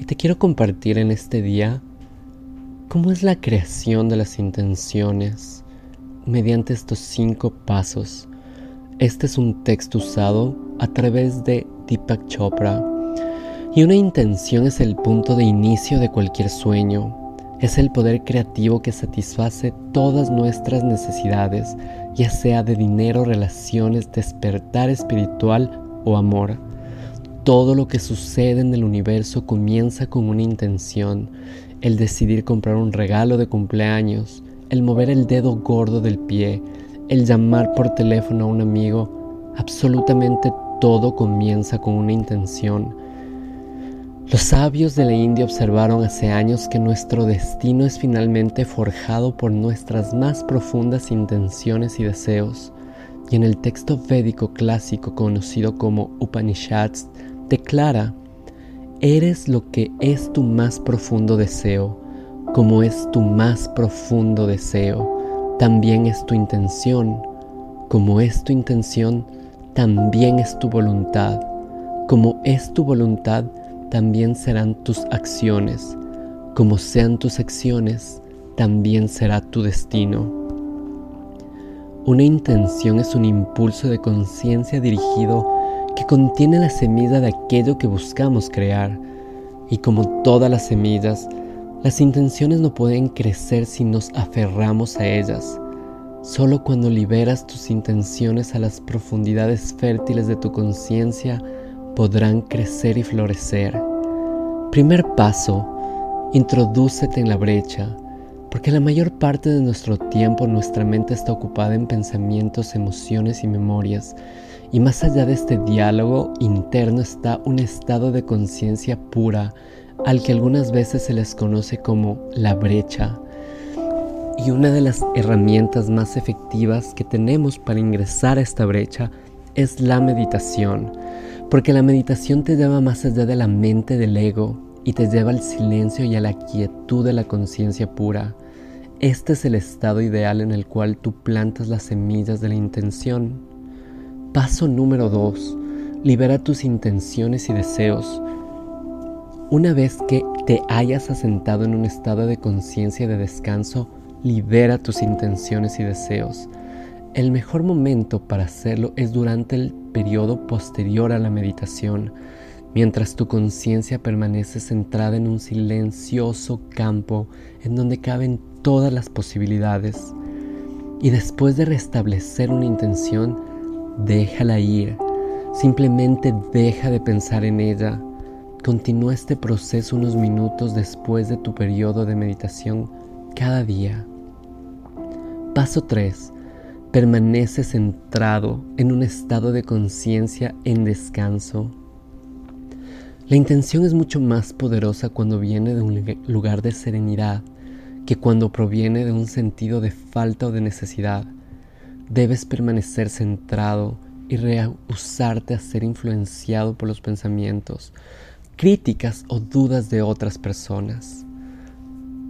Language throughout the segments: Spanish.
y te quiero compartir en este día cómo es la creación de las intenciones mediante estos cinco pasos. Este es un texto usado a través de Deepak Chopra y una intención es el punto de inicio de cualquier sueño. Es el poder creativo que satisface todas nuestras necesidades, ya sea de dinero, relaciones, despertar espiritual o amor. Todo lo que sucede en el universo comienza con una intención, el decidir comprar un regalo de cumpleaños, el mover el dedo gordo del pie, el llamar por teléfono a un amigo, absolutamente todo comienza con una intención. Los sabios de la India observaron hace años que nuestro destino es finalmente forjado por nuestras más profundas intenciones y deseos. Y en el texto védico clásico conocido como Upanishads, declara, eres lo que es tu más profundo deseo, como es tu más profundo deseo, también es tu intención, como es tu intención, también es tu voluntad, como es tu voluntad, también serán tus acciones, como sean tus acciones, también será tu destino. Una intención es un impulso de conciencia dirigido contiene la semilla de aquello que buscamos crear. Y como todas las semillas, las intenciones no pueden crecer si nos aferramos a ellas. Solo cuando liberas tus intenciones a las profundidades fértiles de tu conciencia podrán crecer y florecer. Primer paso, introdúcete en la brecha, porque la mayor parte de nuestro tiempo nuestra mente está ocupada en pensamientos, emociones y memorias y más allá de este diálogo interno está un estado de conciencia pura al que algunas veces se les conoce como la brecha. Y una de las herramientas más efectivas que tenemos para ingresar a esta brecha es la meditación, porque la meditación te lleva más allá de la mente del ego y te lleva al silencio y a la quietud de la conciencia pura. Este es el estado ideal en el cual tú plantas las semillas de la intención. Paso número 2. Libera tus intenciones y deseos. Una vez que te hayas asentado en un estado de conciencia y de descanso, libera tus intenciones y deseos. El mejor momento para hacerlo es durante el periodo posterior a la meditación, mientras tu conciencia permanece centrada en un silencioso campo en donde caben todas las posibilidades. Y después de restablecer una intención, déjala ir, simplemente deja de pensar en ella. Continúa este proceso unos minutos después de tu periodo de meditación cada día. Paso 3. Permanece centrado en un estado de conciencia en descanso. La intención es mucho más poderosa cuando viene de un lugar de serenidad que cuando proviene de un sentido de falta o de necesidad. Debes permanecer centrado y rehusarte a ser influenciado por los pensamientos, críticas o dudas de otras personas.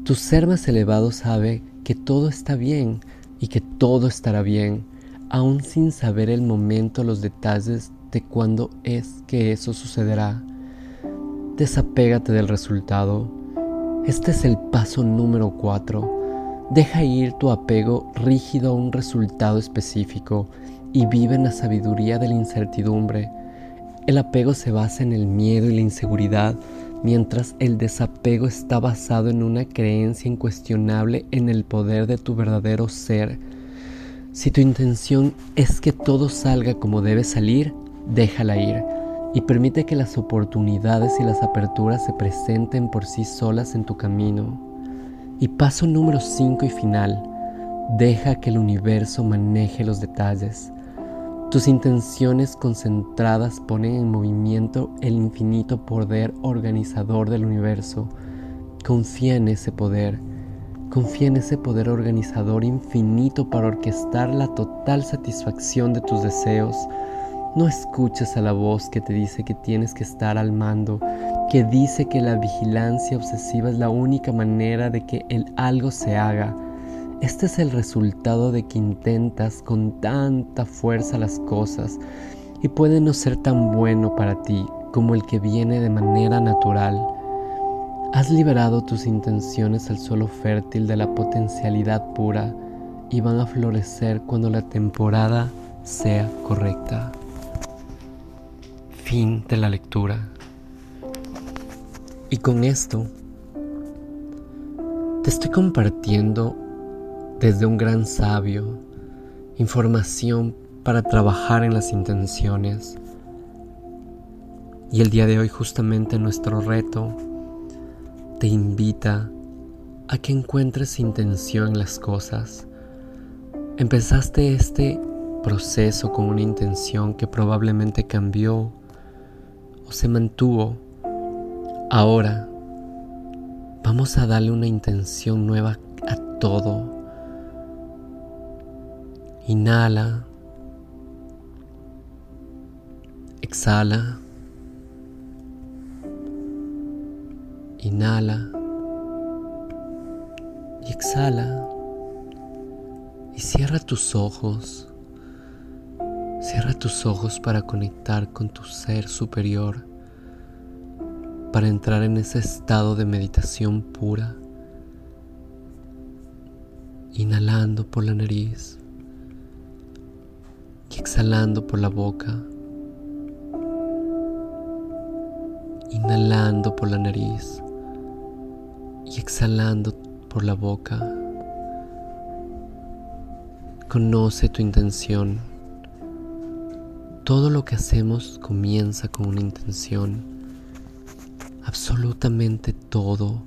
Tu ser más elevado sabe que todo está bien y que todo estará bien, aun sin saber el momento, los detalles de cuándo es que eso sucederá. Desapégate del resultado. Este es el paso número 4 Deja ir tu apego rígido a un resultado específico y vive en la sabiduría de la incertidumbre. El apego se basa en el miedo y la inseguridad, mientras el desapego está basado en una creencia incuestionable en el poder de tu verdadero ser. Si tu intención es que todo salga como debe salir, déjala ir y permite que las oportunidades y las aperturas se presenten por sí solas en tu camino. Y paso número 5 y final, deja que el universo maneje los detalles. Tus intenciones concentradas ponen en movimiento el infinito poder organizador del universo. Confía en ese poder. Confía en ese poder organizador infinito para orquestar la total satisfacción de tus deseos. No escuches a la voz que te dice que tienes que estar al mando que dice que la vigilancia obsesiva es la única manera de que el algo se haga. Este es el resultado de que intentas con tanta fuerza las cosas y puede no ser tan bueno para ti como el que viene de manera natural. Has liberado tus intenciones al suelo fértil de la potencialidad pura y van a florecer cuando la temporada sea correcta. Fin de la lectura. Y con esto te estoy compartiendo desde un gran sabio información para trabajar en las intenciones. Y el día de hoy justamente nuestro reto te invita a que encuentres intención en las cosas. Empezaste este proceso con una intención que probablemente cambió se mantuvo Ahora vamos a darle una intención nueva a todo. Inhala. Exhala. Inhala. Y exhala. Y cierra tus ojos. Cierra tus ojos para conectar con tu ser superior para entrar en ese estado de meditación pura, inhalando por la nariz y exhalando por la boca, inhalando por la nariz y exhalando por la boca. Conoce tu intención. Todo lo que hacemos comienza con una intención absolutamente todo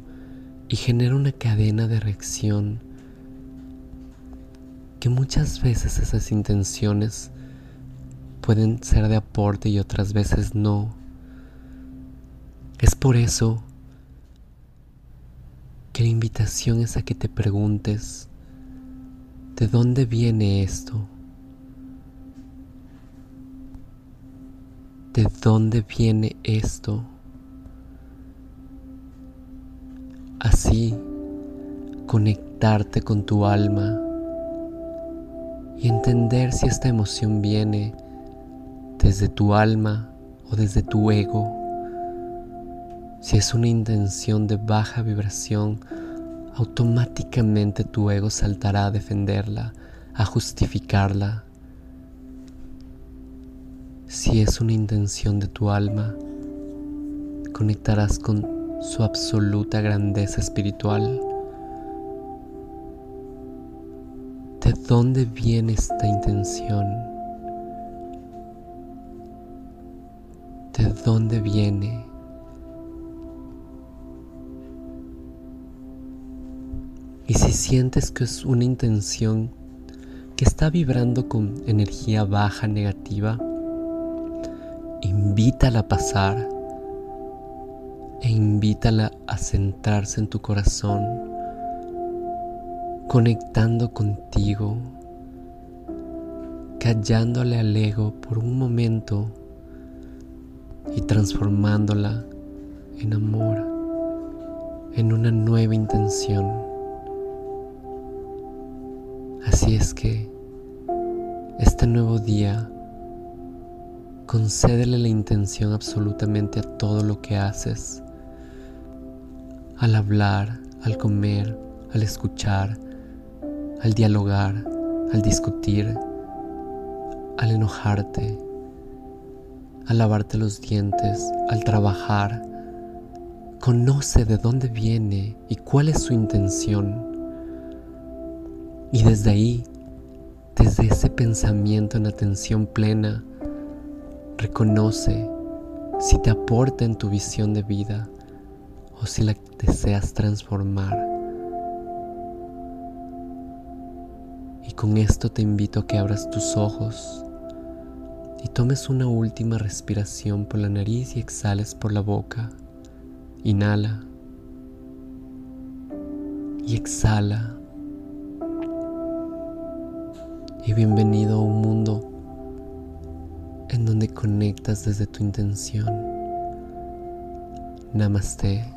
y genera una cadena de reacción que muchas veces esas intenciones pueden ser de aporte y otras veces no. Es por eso que la invitación es a que te preguntes, ¿de dónde viene esto? ¿De dónde viene esto? Así, conectarte con tu alma y entender si esta emoción viene desde tu alma o desde tu ego. Si es una intención de baja vibración, automáticamente tu ego saltará a defenderla, a justificarla. Si es una intención de tu alma, conectarás con su absoluta grandeza espiritual. ¿De dónde viene esta intención? ¿De dónde viene? Y si sientes que es una intención que está vibrando con energía baja, negativa, invítala a pasar e invítala a centrarse en tu corazón, conectando contigo, callándole al ego por un momento y transformándola en amor, en una nueva intención. Así es que este nuevo día concédele la intención absolutamente a todo lo que haces al hablar, al comer, al escuchar, al dialogar, al discutir, al enojarte, al lavarte los dientes, al trabajar. Conoce de dónde viene y cuál es su intención. Y desde ahí, desde ese pensamiento en atención plena, reconoce si te aporta en tu visión de vida o si la deseas transformar. Y con esto te invito a que abras tus ojos y tomes una última respiración por la nariz y exhales por la boca. Inhala y exhala. Y bienvenido a un mundo en donde conectas desde tu intención. Namaste.